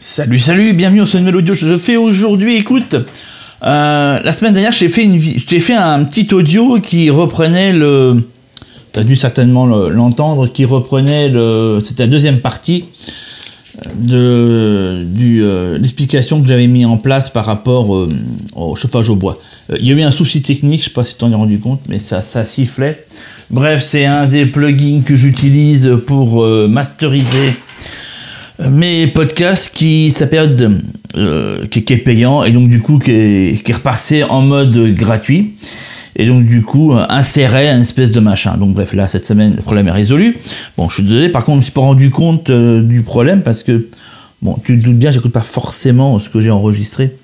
Salut, salut, bienvenue au ce nouvel audio. Je fais aujourd'hui, écoute, euh, la semaine dernière, j'ai fait, une, j'ai fait un petit audio qui reprenait le. Tu as dû certainement l'entendre, qui reprenait le. C'était la deuxième partie de du, euh, l'explication que j'avais mis en place par rapport euh, au chauffage au bois. Euh, il y a eu un souci technique, je sais pas si tu t'en es rendu compte, mais ça, ça sifflait. Bref, c'est un des plugins que j'utilise pour masteriser mes podcasts qui s'appelle qui, qui, est payant et donc du coup qui est, qui en mode gratuit et donc du coup insérer un espèce de machin. Donc bref, là cette semaine le problème est résolu. Bon, je suis désolé, par contre, je me suis pas rendu compte euh, du problème parce que bon, tu te doutes bien, j'écoute pas forcément ce que j'ai enregistré,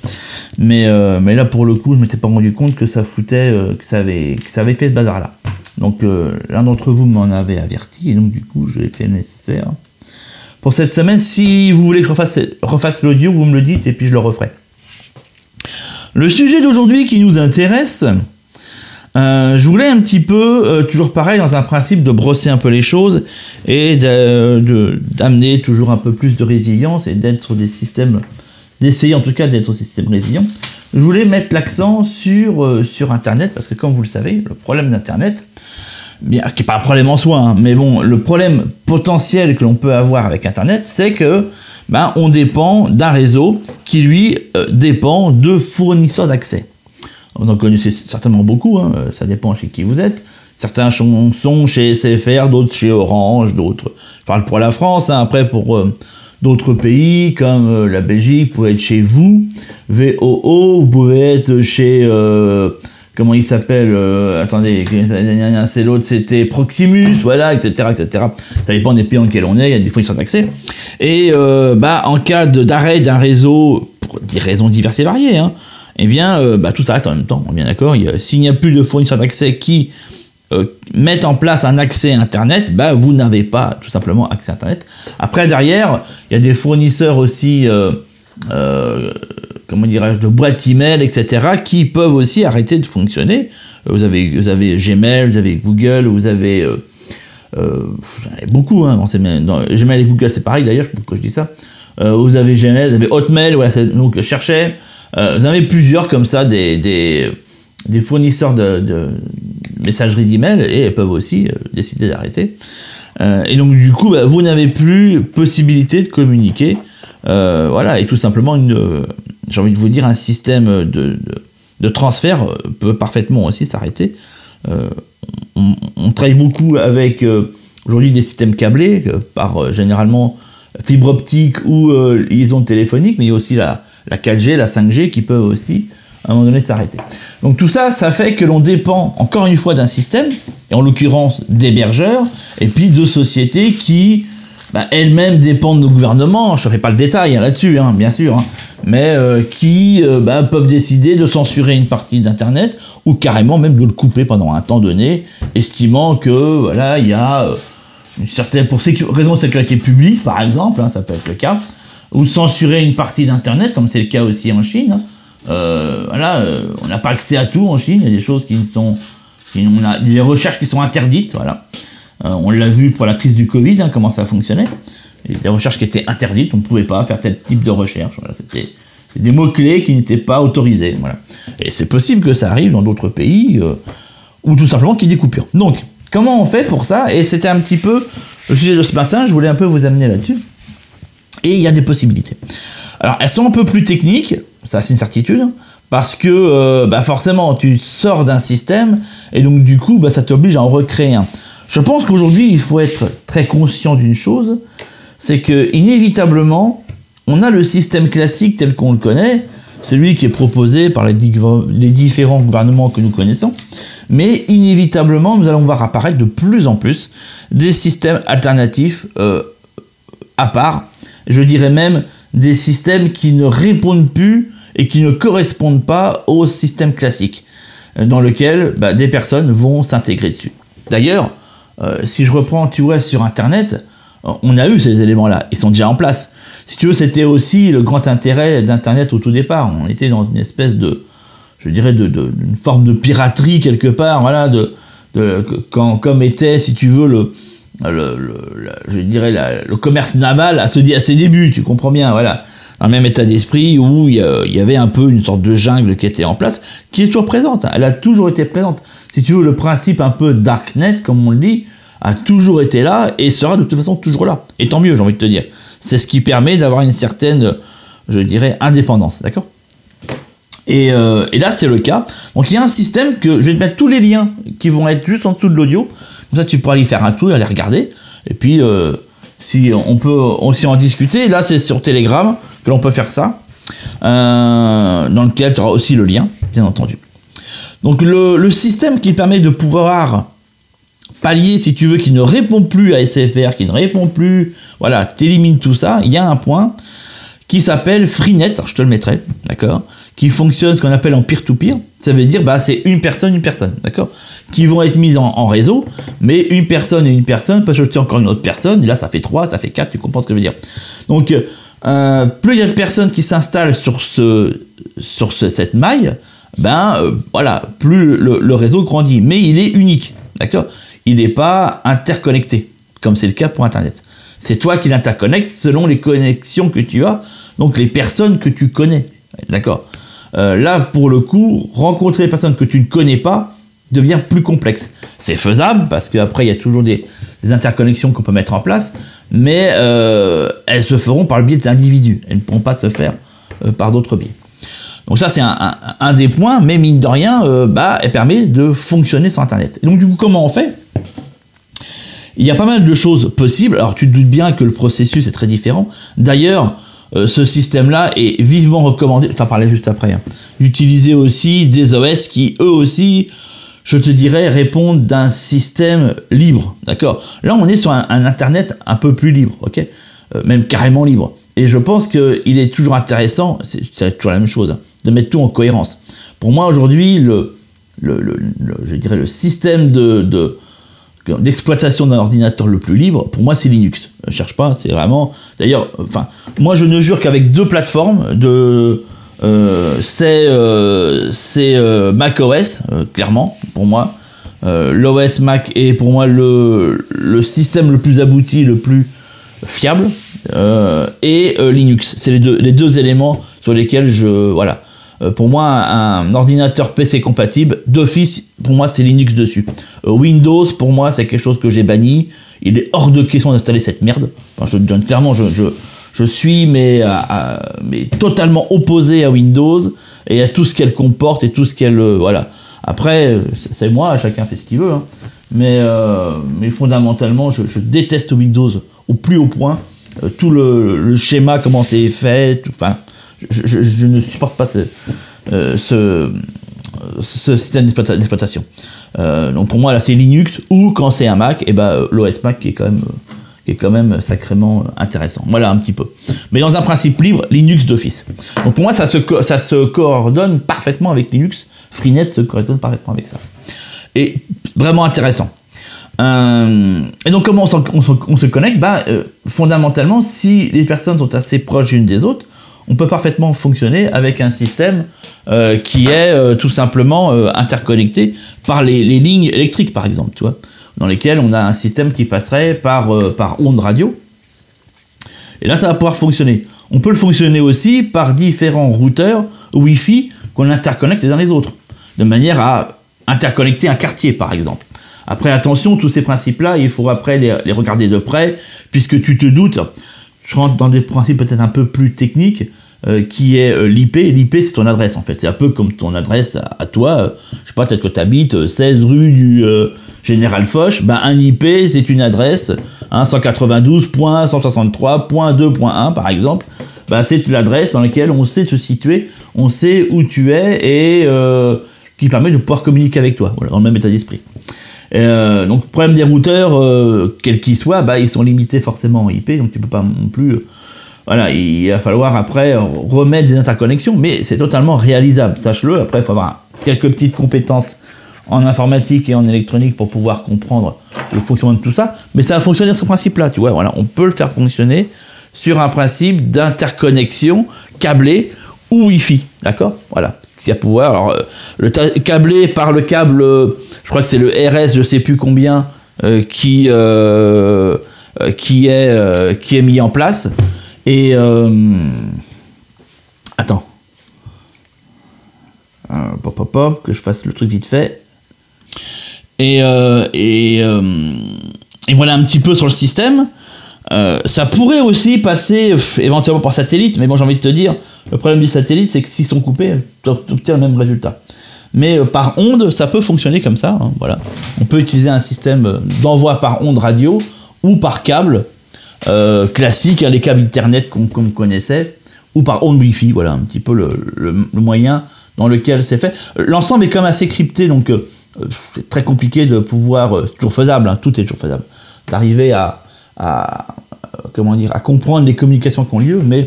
mais euh, mais là pour le coup, je m'étais pas rendu compte que ça foutait, euh, que ça avait que ça avait fait ce bazar là. Donc l'un d'entre vous m'en avait averti et donc du coup, je l'ai fait le nécessaire. Pour cette semaine, si vous voulez que je refasse, refasse l'audio, vous me le dites et puis je le referai. Le sujet d'aujourd'hui qui nous intéresse, euh, je voulais un petit peu, euh, toujours pareil, dans un principe de brosser un peu les choses et d'amener toujours un peu plus de résilience et d'être sur des systèmes, d'essayer en tout cas d'être sur des systèmes résilients. Je voulais mettre l'accent sur, euh, sur Internet parce que comme vous le savez, le problème d'Internet, bien, ce qui n'est pas un problème en soi, hein, mais bon, le problème potentiel que l'on peut avoir avec Internet, c'est que ben, on dépend d'un réseau qui lui dépend de fournisseurs d'accès. Vous en connaissez certainement beaucoup, hein, ça dépend chez qui vous êtes. Certains sont chez SFR, d'autres chez Orange, d'autres. Je parle pour la France, hein, après pour euh, d'autres pays comme euh, la Belgique, vous pouvez être chez vous, VOO, vous pouvez être chez. Euh, comment il s'appelle Attendez, c'est l'autre, c'était Proximus, voilà, etc., etc. Ça dépend des pays dans lesquels on est, il y a des fournisseurs d'accès. Et bah, en cas d'arrêt d'un réseau, pour des raisons diverses et variées, hein, eh bien, euh, bah, tout s'arrête en même temps. On est bien d'accord. S'il n'y a plus de fournisseurs d'accès qui euh, mettent en place un accès Internet, bah, vous n'avez pas tout simplement accès Internet. Après, derrière, il y a des fournisseurs aussi, euh, comment dirais-je, de boîtes email, etc., qui peuvent aussi arrêter de fonctionner. Vous avez, vous avez Gmail, vous avez Google, vous avez... beaucoup, hein, dans, Gmail et Google, c'est pareil d'ailleurs, pourquoi je dis ça. vous avez Gmail, vous avez Hotmail, voilà, donc je cherchais. Euh, vous avez plusieurs comme ça, des, des, fournisseurs de, de messagerie d'email et elles peuvent aussi euh, décider d'arrêter. Euh, et donc du coup, bah, vous n'avez plus possibilité de communiquer. voilà, et tout simplement, j'ai envie de vous dire, un système de, de, transfert peut parfaitement aussi s'arrêter. On, travaille beaucoup avec aujourd'hui des systèmes câblés par généralement fibre optique ou liaison téléphonique, mais il y a aussi la, la 4G, la 5G qui peuvent aussi à un moment donné s'arrêter. Donc tout ça, ça fait que l'on dépend encore une fois d'un système, et en l'occurrence d'hébergeurs, et puis de sociétés qui bah, elles-mêmes dépendent de nos gouvernements, je ne ferai pas le détail hein, là-dessus, hein, bien sûr, hein, mais euh, qui euh, bah, peuvent décider de censurer une partie d'Internet, ou carrément même de le couper pendant un temps donné, estimant que voilà, il y a euh, une certaine, pour raison de sécurité publique, par exemple, ça peut être le cas, ou censurer une partie d'Internet, comme c'est le cas aussi en Chine. Voilà, on n'a pas accès à tout en Chine, il y a des choses qui ne sont... On a des recherches qui sont interdites, voilà. Euh, on l'a vu pour la crise du Covid, hein, comment ça fonctionnait. A des recherches qui étaient interdites, on ne pouvait pas faire tel type de recherche. C'était des mots-clés qui n'étaient pas autorisés. Voilà. Et c'est possible que ça arrive dans d'autres pays, ou tout simplement qu'il y ait des coupures. Donc, comment on fait pour ça? Et c'était un petit peu le sujet de ce matin, je voulais un peu vous amener là-dessus. Et il y a des possibilités. Alors, elles sont un peu plus techniques, ça c'est une certitude, parce que euh, bah forcément, tu sors d'un système, et donc du coup, bah, ça t'oblige à en recréer un. Je pense qu'aujourd'hui, il faut être très conscient d'une chose, c'est que inévitablement, on a le système classique tel qu'on le connaît, celui qui est proposé par les, différents gouvernements que nous connaissons, mais inévitablement, nous allons voir apparaître de plus en plus des systèmes alternatifs euh, à part, je dirais même des systèmes qui ne répondent plus et qui ne correspondent pas au système classique, dans lequel bah, des personnes vont s'intégrer dessus. D'ailleurs, euh, si je reprends, tu vois, sur Internet, euh, on a eu ces éléments-là, ils sont déjà en place. Si tu veux, c'était aussi le grand intérêt d'Internet au tout départ. On était dans une espèce de, je dirais, de, d'une forme de piraterie quelque part, voilà, de, de quand, comme était, si tu veux, le, le, je dirais le commerce naval à, ses débuts, tu comprends bien, voilà. dans le même état d'esprit où il y avait un peu une sorte de jungle qui était en place, qui est toujours présente. Elle a toujours été présente. Si tu veux, le principe un peu darknet, comme on le dit, a toujours été là et sera de toute façon toujours là. Et tant mieux, j'ai envie de te dire. C'est ce qui permet d'avoir une certaine, je dirais, indépendance. D'accord? Et, euh, et, là, c'est le cas. Donc, il y a un système que je vais te mettre tous les liens qui vont être juste en dessous de l'audio. Comme ça, tu pourras aller faire un tour, aller regarder. Et puis, euh, si on peut aussi en discuter, là, c'est sur Telegram que l'on peut faire ça. Euh, dans lequel tu auras aussi le lien, bien entendu. Donc, le, système qui permet de pouvoir pallier, si tu veux, qui ne répond plus à SFR, qui ne répond plus, voilà, t'élimines tout ça, il y a un point qui s'appelle Freenet, je te le mettrai, d'accord qui fonctionne ce qu'on appelle en peer-to-peer. Ça veut dire, bah, c'est une personne, une personne, d'accord Qui vont être mises en, réseau, mais une personne et une personne peut ajouter encore une autre personne, là, ça fait trois, ça fait quatre, tu comprends ce que je veux dire. Donc, euh, plus il y a de personnes qui s'installent sur cette maille, ben euh, voilà, plus le, réseau grandit. Mais il est unique, d'accord? Il n'est pas interconnecté, comme c'est le cas pour Internet. C'est toi qui l'interconnectes selon les connexions que tu as, donc les personnes que tu connais, d'accord? Euh, là, pour le coup, rencontrer des personnes que tu ne connais pas devient plus complexe. C'est faisable parce qu'après, il y a toujours des, interconnexions qu'on peut mettre en place, mais euh, elles se feront par le biais d'individus. Elles ne pourront pas se faire par d'autres biais. Donc ça, c'est un, des points, mais mine de rien, bah, elle permet de fonctionner sur Internet. donc du coup, comment on fait? Il y a pas mal de choses possibles. Alors tu te doutes bien que le processus est très différent. D'ailleurs, euh, ce système-là est vivement recommandé, je t'en parlais juste après, hein, d'utiliser aussi des OS qui eux aussi, je te dirais, répondent d'un système libre. D'accord? Là, on est sur un, Internet un peu plus libre, ok? Euh, Même carrément libre. Et je pense qu'il est toujours intéressant, c'est toujours la même chose, hein, de mettre tout en cohérence. Pour moi, aujourd'hui, le, je dirais le système de d'exploitation d'un ordinateur le plus libre, pour moi c'est Linux. Je cherche pas, c'est vraiment. D'ailleurs, enfin, moi je ne jure qu'avec deux plateformes. Euh, c'est euh, euh, Mac OS, clairement, pour moi. L'OS Mac est pour moi le, le, système le plus abouti, le plus fiable. et Linux, c'est les deux, les deux éléments sur lesquels je. Voilà. Euh, pour moi, un, ordinateur PC compatible, d'office, pour moi, c'est Linux dessus. Euh, Windows, pour moi, c'est quelque chose que j'ai banni. Il est hors de question d'installer cette merde. je donne clairement, je, je, je suis mais, mais totalement opposé à Windows et à tout ce qu'elle comporte et tout ce qu'elle. Euh, voilà. Après, c'est moi, chacun fait ce qu'il veut. Hein. Mais, mais fondamentalement, je, déteste Windows au plus haut point. tout le, schéma, comment c'est fait, tout, je, ne supporte pas ce, euh, système d'exploitation. Euh, donc pour moi, là, c'est Linux ou quand c'est un Mac, eh ben l'OS Mac qui est quand même est quand même sacrément intéressant. Voilà un petit peu. Mais dans un principe libre, Linux d'office. Donc pour moi, ça se, ça se coordonne parfaitement avec Linux. Freenet se coordonne parfaitement avec ça. Et vraiment intéressant. Euh, et donc comment on, se connecte? Bah, Fondamentalement, si les personnes sont assez proches l'une des autres, on peut parfaitement fonctionner avec un système euh, qui est euh, tout simplement euh, interconnecté par les, lignes électriques, par exemple, tu vois, dans lesquelles on a un système qui passerait par, par onde radio. Et là, ça va pouvoir fonctionner. On peut le fonctionner aussi par différents routeurs Wi-Fi qu'on interconnecte les uns les autres, de manière à interconnecter un quartier, par exemple. Après, attention, tous ces principes-là, il faut après les, les regarder de près, puisque tu te doutes, je rentre dans des principes peut-être un peu plus techniques, euh, qui est euh, l'IP. L'IP, c'est ton adresse, en fait. C'est un peu comme ton adresse à, toi. Euh, je sais pas, peut-être que tu habites 16 rue du Général Foch. Ben, un IP, c'est une adresse, hein, 192.163.2.1, par exemple. Ben, c'est l'adresse dans laquelle on sait te situer, on sait où tu es et qui permet de pouvoir communiquer avec toi, voilà, dans le même état d'esprit. Euh, donc, problème des routeurs, euh, quels qu'ils soient, bah, ils sont limités forcément en IP, donc tu peux pas non plus. Euh, voilà, il va falloir après remettre des interconnexions, mais c'est totalement réalisable, sache-le. Après, il faut avoir quelques petites compétences en informatique et en électronique pour pouvoir comprendre le fonctionnement de tout ça, mais ça va fonctionner sur ce principe-là, tu vois. Voilà, on peut le faire fonctionner sur un principe d'interconnexion câblée ou Wi-Fi, d'accord? Voilà qui va pouvoir. Alors, euh, le câblé par le câble, euh, je crois que c'est le RS, je sais plus combien, euh, qui qui est qui est mis en place. Et attends, pop, pop, pop, que je fasse le truc vite fait. Et et, et voilà un petit peu sur le système. Ça pourrait aussi passer éventuellement par satellite, mais bon, j'ai envie de te dire, le problème du satellite, c'est que s'ils sont coupés, tu obtiens le même résultat. Mais euh, par onde, ça peut fonctionner comme ça. hein, voilà. On peut utiliser un système d'envoi par onde radio ou par câble euh, classique, hein, les câbles Ethernet qu'on connaissait, ou par onde Wi-Fi. Voilà un petit peu le, moyen dans lequel c'est fait. L'ensemble est quand même assez crypté, donc euh, c'est très compliqué de pouvoir, euh, toujours faisable, hein, tout est toujours faisable, d'arriver à, à, euh, comment dire, à comprendre les communications qui ont lieu, mais euh,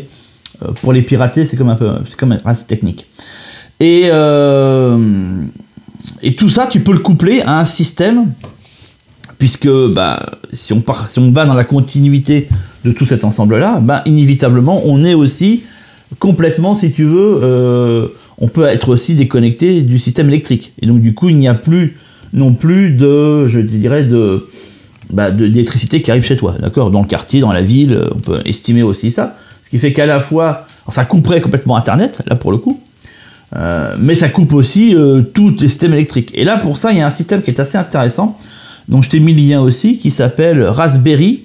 pour les pirater, c'est comme un peu, c'est comme assez technique. Et, euh, et tout ça, tu peux le coupler à un système, puisque bah, si, on part, si on va dans la continuité de tout cet ensemble-là, bah, inévitablement, on est aussi complètement, si tu veux, euh, on peut être aussi déconnecté du système électrique. Et donc, du coup, il n'y a plus non plus de, je dirais, de bah, d'électricité qui arrive chez toi, d'accord? Dans le quartier, dans la ville, euh, on peut estimer aussi ça. Ce qui fait qu'à la fois, ça couperait complètement Internet, là pour le coup, euh, mais ça coupe aussi euh, tous les systèmes électriques. Et là, pour ça, il y a un système qui est assez intéressant, dont je t'ai mis le lien aussi, qui s'appelle Raspberry,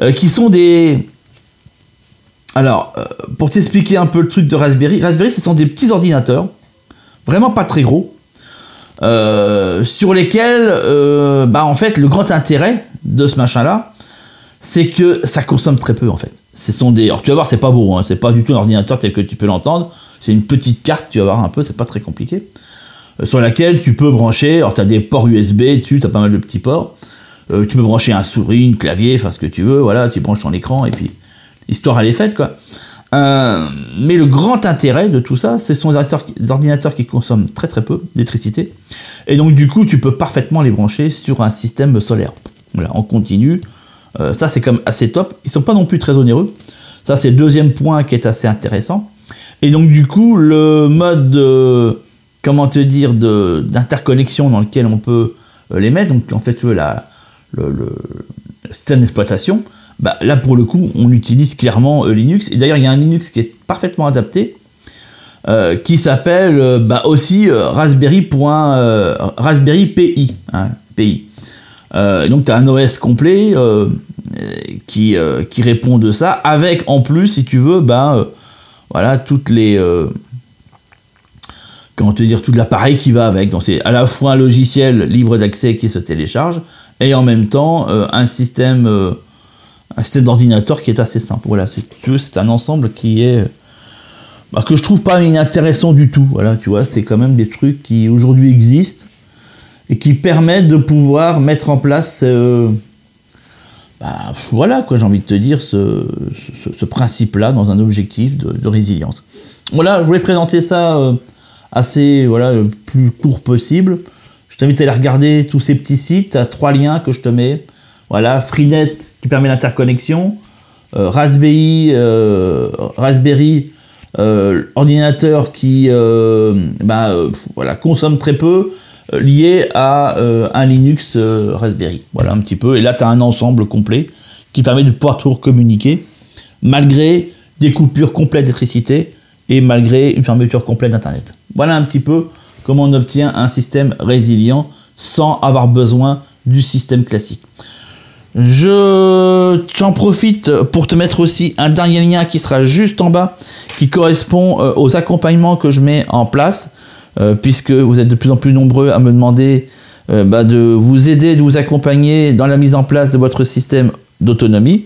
euh, qui sont des... Alors, pour t'expliquer un peu le truc de Raspberry, Raspberry, ce sont des petits ordinateurs, vraiment pas très gros, sur lesquels, bah, en fait, le grand intérêt de ce machin-là, c'est que ça consomme très peu, en fait. Ce sont des... Tu vas voir, c'est pas beau, hein, c'est pas du tout un ordinateur tel que tu peux l'entendre, c'est une petite carte, tu vas voir un peu, c'est pas très compliqué, euh, sur laquelle tu peux brancher, alors tu as des ports USB dessus, tu as pas mal de petits ports, Euh, tu peux brancher un souris, une clavier, enfin ce que tu veux, voilà, tu branches ton écran, et puis l'histoire elle est faite, quoi. Euh, mais le grand intérêt de tout ça, ce sont des ordinateurs, des ordinateurs qui consomment très très peu d'électricité. Et donc du coup, tu peux parfaitement les brancher sur un système solaire. Voilà, en continu. Euh, ça, c'est comme assez top. Ils sont pas non plus très onéreux. Ça, c'est le deuxième point qui est assez intéressant. Et donc du coup, le mode, de- comment te dire, d'interconnexion dans lequel on peut euh, les mettre, donc en fait, la, le, système d'exploitation, bah, là pour le coup, on utilise clairement euh, Linux. Et d'ailleurs, il y a un Linux qui est parfaitement adapté, euh, qui s'appelle euh, bah, aussi euh, Raspberry, euh, Raspberry PI. hein, PI. Euh, donc tu as un OS complet euh, qui, euh, qui répond de ça, avec en plus, si tu veux, euh, voilà, toutes les... comment te dire, tout l'appareil qui va avec. Donc c'est à la fois un logiciel libre d'accès qui se télécharge, et en même temps un système, système d'ordinateur qui est assez simple. Voilà, c'est un ensemble qui est bah, que je trouve pas inintéressant du tout. Voilà, tu vois, c'est quand même des trucs qui aujourd'hui existent et qui permettent de pouvoir mettre en place, euh, bah, voilà quoi, j'ai envie de te dire, ce, principe-là dans un objectif de, résilience. Voilà, je voulais présenter ça euh, assez, voilà, le plus court possible. Je t'invite à aller regarder tous ces petits sites, à trois liens que je te mets. Voilà, Freenet qui permet l'interconnexion, euh, Raspberry, euh, Raspberry euh, ordinateur qui euh, bah, euh, voilà, consomme très peu, euh, lié à euh, un Linux euh, Raspberry. Voilà un petit peu. Et là, tu as un ensemble complet qui permet de pouvoir toujours communiquer malgré des coupures complètes d'électricité et malgré une fermeture complète d'Internet. Voilà un petit peu comment on obtient un système résilient sans avoir besoin du système classique. Je j'en profite pour te mettre aussi un dernier lien qui sera juste en bas, qui correspond euh, aux accompagnements que je mets en place, euh, puisque vous êtes de plus en plus nombreux à me demander euh, bah, de vous aider, de vous accompagner dans la mise en place de votre système d'autonomie.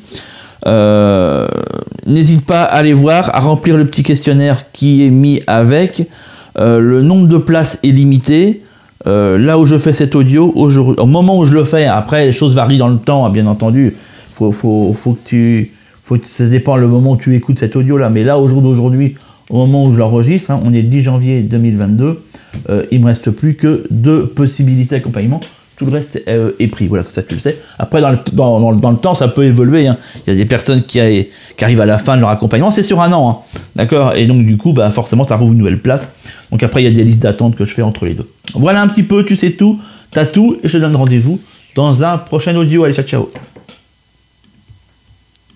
Euh, N'hésite pas à aller voir, à remplir le petit questionnaire qui est mis avec. Euh, le nombre de places est limité. Là où je fais cet audio, au, moment où je le fais, après les choses varient dans le temps, hein, bien entendu. Faut, faut, que tu, ça dépend le moment où tu écoutes cet audio là. Mais là, au jour d'aujourd'hui, au moment où je l'enregistre, hein, on est le 10 janvier 2022. euh, il me reste plus que deux possibilités d'accompagnement. Tout le reste euh, est pris. Voilà, comme ça tu le sais. Après, dans le, temps, ça peut évoluer. hein. Il y a des personnes qui, arrivent à la fin de leur accompagnement. C'est sur un an. hein. D'accord? Et donc, du coup, bah, forcément, tu arrives une nouvelle place. Donc, après, il y a des listes d'attente que je fais entre les deux. Voilà un petit peu, tu sais tout. Tu as tout. Et je te donne rendez-vous dans un prochain audio. Allez, ciao, ciao.